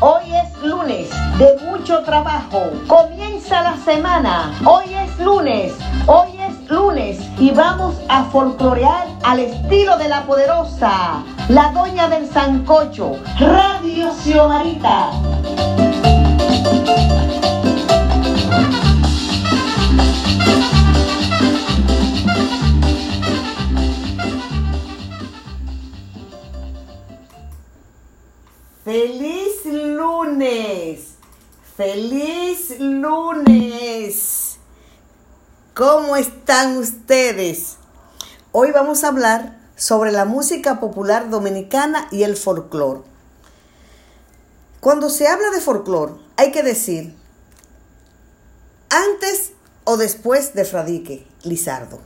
Hoy es lunes de mucho trabajo. Comienza la semana. Hoy es lunes. Hoy es lunes y vamos a folclorear al estilo de la poderosa, la doña del sancocho, Radio Xiomarita. Feliz lunes. Feliz lunes. ¿Cómo están ustedes? Hoy vamos a hablar sobre la música popular dominicana y el folclore. Cuando se habla de folclore, hay que decir antes o después de Fradique Lizardo,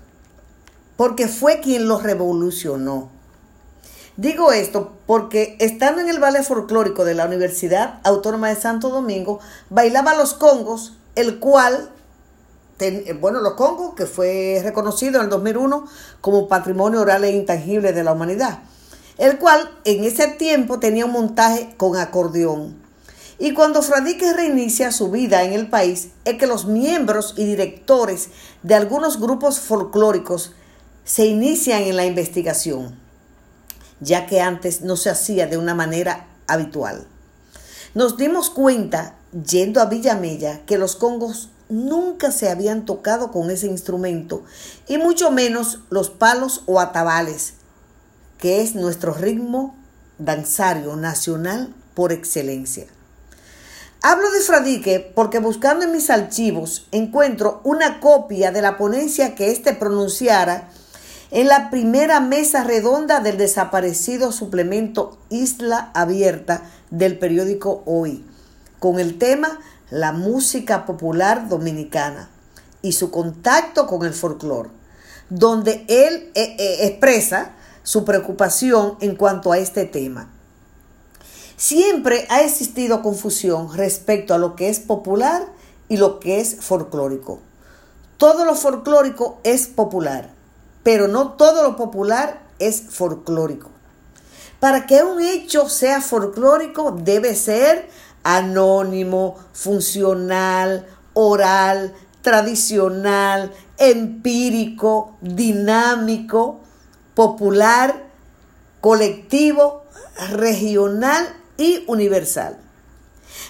porque fue quien lo revolucionó. Digo esto porque estando en el ballet folclórico de la Universidad Autónoma de Santo Domingo, bailaba los congos, el cual, bueno, los congos, que fue reconocido en el 2001 como patrimonio oral e intangible de la humanidad, el cual en ese tiempo tenía un montaje con acordeón. Y cuando Fradique reinicia su vida en el país, es que los miembros y directores de algunos grupos folclóricos se inician en la investigación ya que antes no se hacía de una manera habitual. Nos dimos cuenta, yendo a Villamella, que los congos nunca se habían tocado con ese instrumento, y mucho menos los palos o atabales, que es nuestro ritmo danzario nacional por excelencia. Hablo de Fradique porque buscando en mis archivos encuentro una copia de la ponencia que éste pronunciara en la primera mesa redonda del desaparecido suplemento Isla Abierta del periódico Hoy, con el tema La música popular dominicana y su contacto con el folclore, donde él eh, eh, expresa su preocupación en cuanto a este tema. Siempre ha existido confusión respecto a lo que es popular y lo que es folclórico. Todo lo folclórico es popular pero no todo lo popular es folclórico. Para que un hecho sea folclórico debe ser anónimo, funcional, oral, tradicional, empírico, dinámico, popular, colectivo, regional y universal.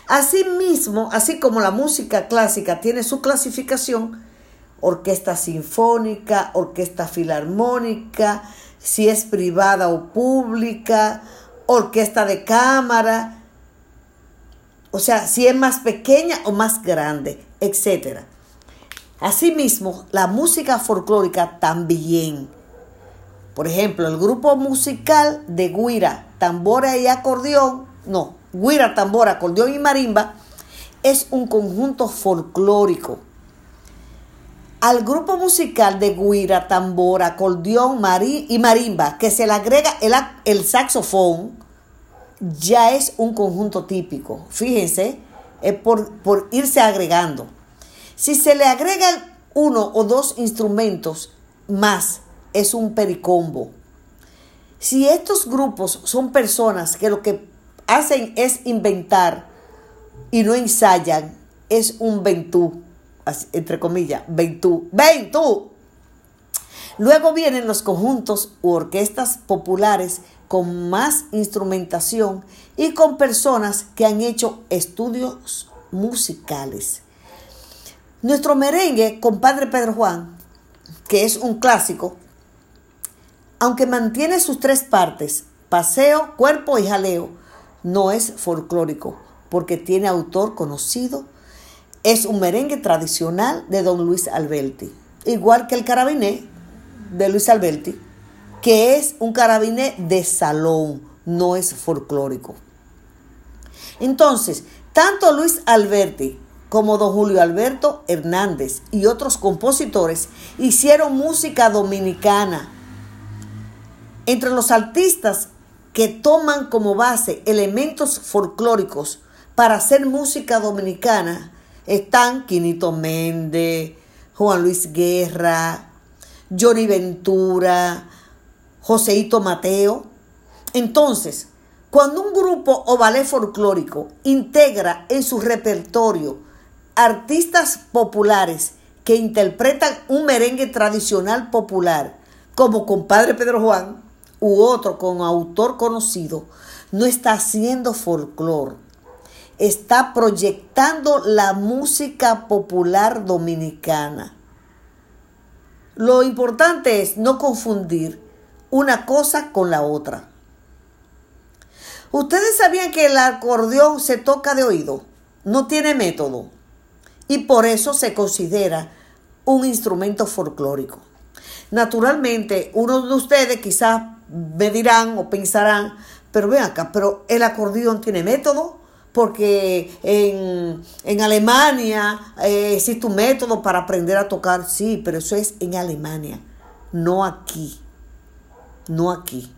Asimismo, así como la música clásica tiene su clasificación, orquesta sinfónica, orquesta filarmónica, si es privada o pública, orquesta de cámara, o sea, si es más pequeña o más grande, etc. Asimismo, la música folclórica también. Por ejemplo, el grupo musical de guira, tambora y acordeón, no, guira, tambora, acordeón y marimba, es un conjunto folclórico al grupo musical de guira, tambor, acordeón marí y marimba, que se le agrega el, el saxofón, ya es un conjunto típico. Fíjense, es por, por irse agregando. Si se le agregan uno o dos instrumentos más, es un pericombo. Si estos grupos son personas que lo que hacen es inventar y no ensayan, es un ventú entre comillas, ven tú, ven tú. Luego vienen los conjuntos u orquestas populares con más instrumentación y con personas que han hecho estudios musicales. Nuestro merengue, compadre Pedro Juan, que es un clásico, aunque mantiene sus tres partes, paseo, cuerpo y jaleo, no es folclórico, porque tiene autor conocido es un merengue tradicional de don Luis Alberti, igual que el carabiné de Luis Alberti, que es un carabiné de salón, no es folclórico. Entonces, tanto Luis Alberti como don Julio Alberto Hernández y otros compositores hicieron música dominicana. Entre los artistas que toman como base elementos folclóricos para hacer música dominicana están Quinito Méndez, Juan Luis Guerra, Johnny Ventura, Joseito Mateo, Entonces, cuando un grupo o ballet folclórico integra en su repertorio artistas populares que interpretan un merengue tradicional popular, como compadre Pedro Juan u otro con autor conocido, no está haciendo folclore, está proyectando la música popular dominicana. Lo importante es no confundir una cosa con la otra. ¿Ustedes sabían que el acordeón se toca de oído? No tiene método. Y por eso se considera un instrumento folclórico. Naturalmente, uno de ustedes quizás me dirán o pensarán, pero ven acá, pero el acordeón tiene método, porque en, en Alemania eh, existe un método para aprender a tocar, sí, pero eso es en Alemania, no aquí, no aquí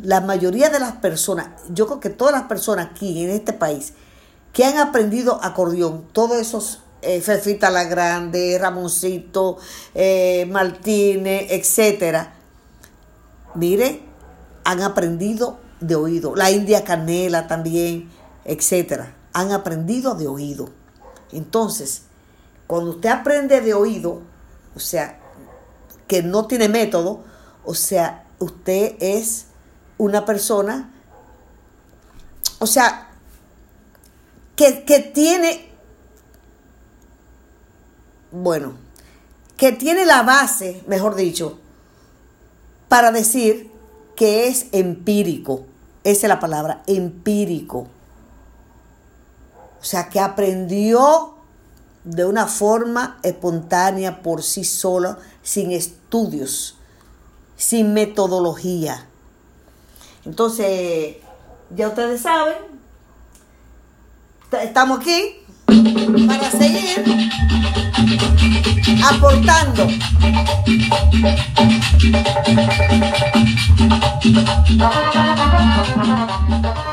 la mayoría de las personas, yo creo que todas las personas aquí en este país que han aprendido acordeón, todos esos eh, Fefita la Grande, Ramoncito, eh, Martínez, etcétera, mire, han aprendido de oído. La India Canela también, etcétera, han aprendido de oído. Entonces, cuando usted aprende de oído, o sea, que no tiene método, o sea, usted es una persona, o sea, que, que tiene, bueno, que tiene la base, mejor dicho, para decir que es empírico. Esa es la palabra, empírico. O sea, que aprendió de una forma espontánea por sí solo, sin estudios, sin metodología. Entonces, ya ustedes saben, estamos aquí para seguir aportando.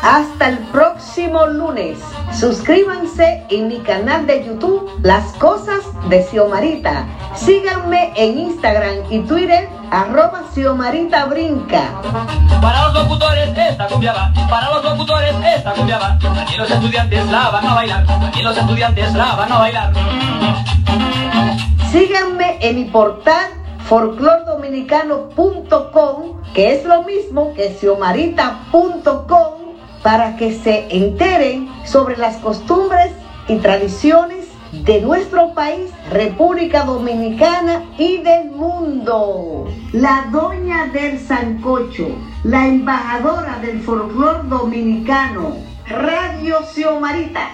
Hasta el lunes. Suscríbanse en mi canal de YouTube Las Cosas de Xiomarita. Síganme en Instagram y Twitter arroba Xiomarita Brinca. Para los locutores esta cumbia va, para los locutores esta cumbia va. Aquí los estudiantes la van a bailar, aquí los estudiantes la van a bailar. Síganme en mi portal folclordominicano.com, que es lo mismo que xiomarita.com, para que se enteren sobre las costumbres y tradiciones de nuestro país, República Dominicana y del mundo. La doña del Sancocho, la embajadora del folclor dominicano, Radio Xiomarita.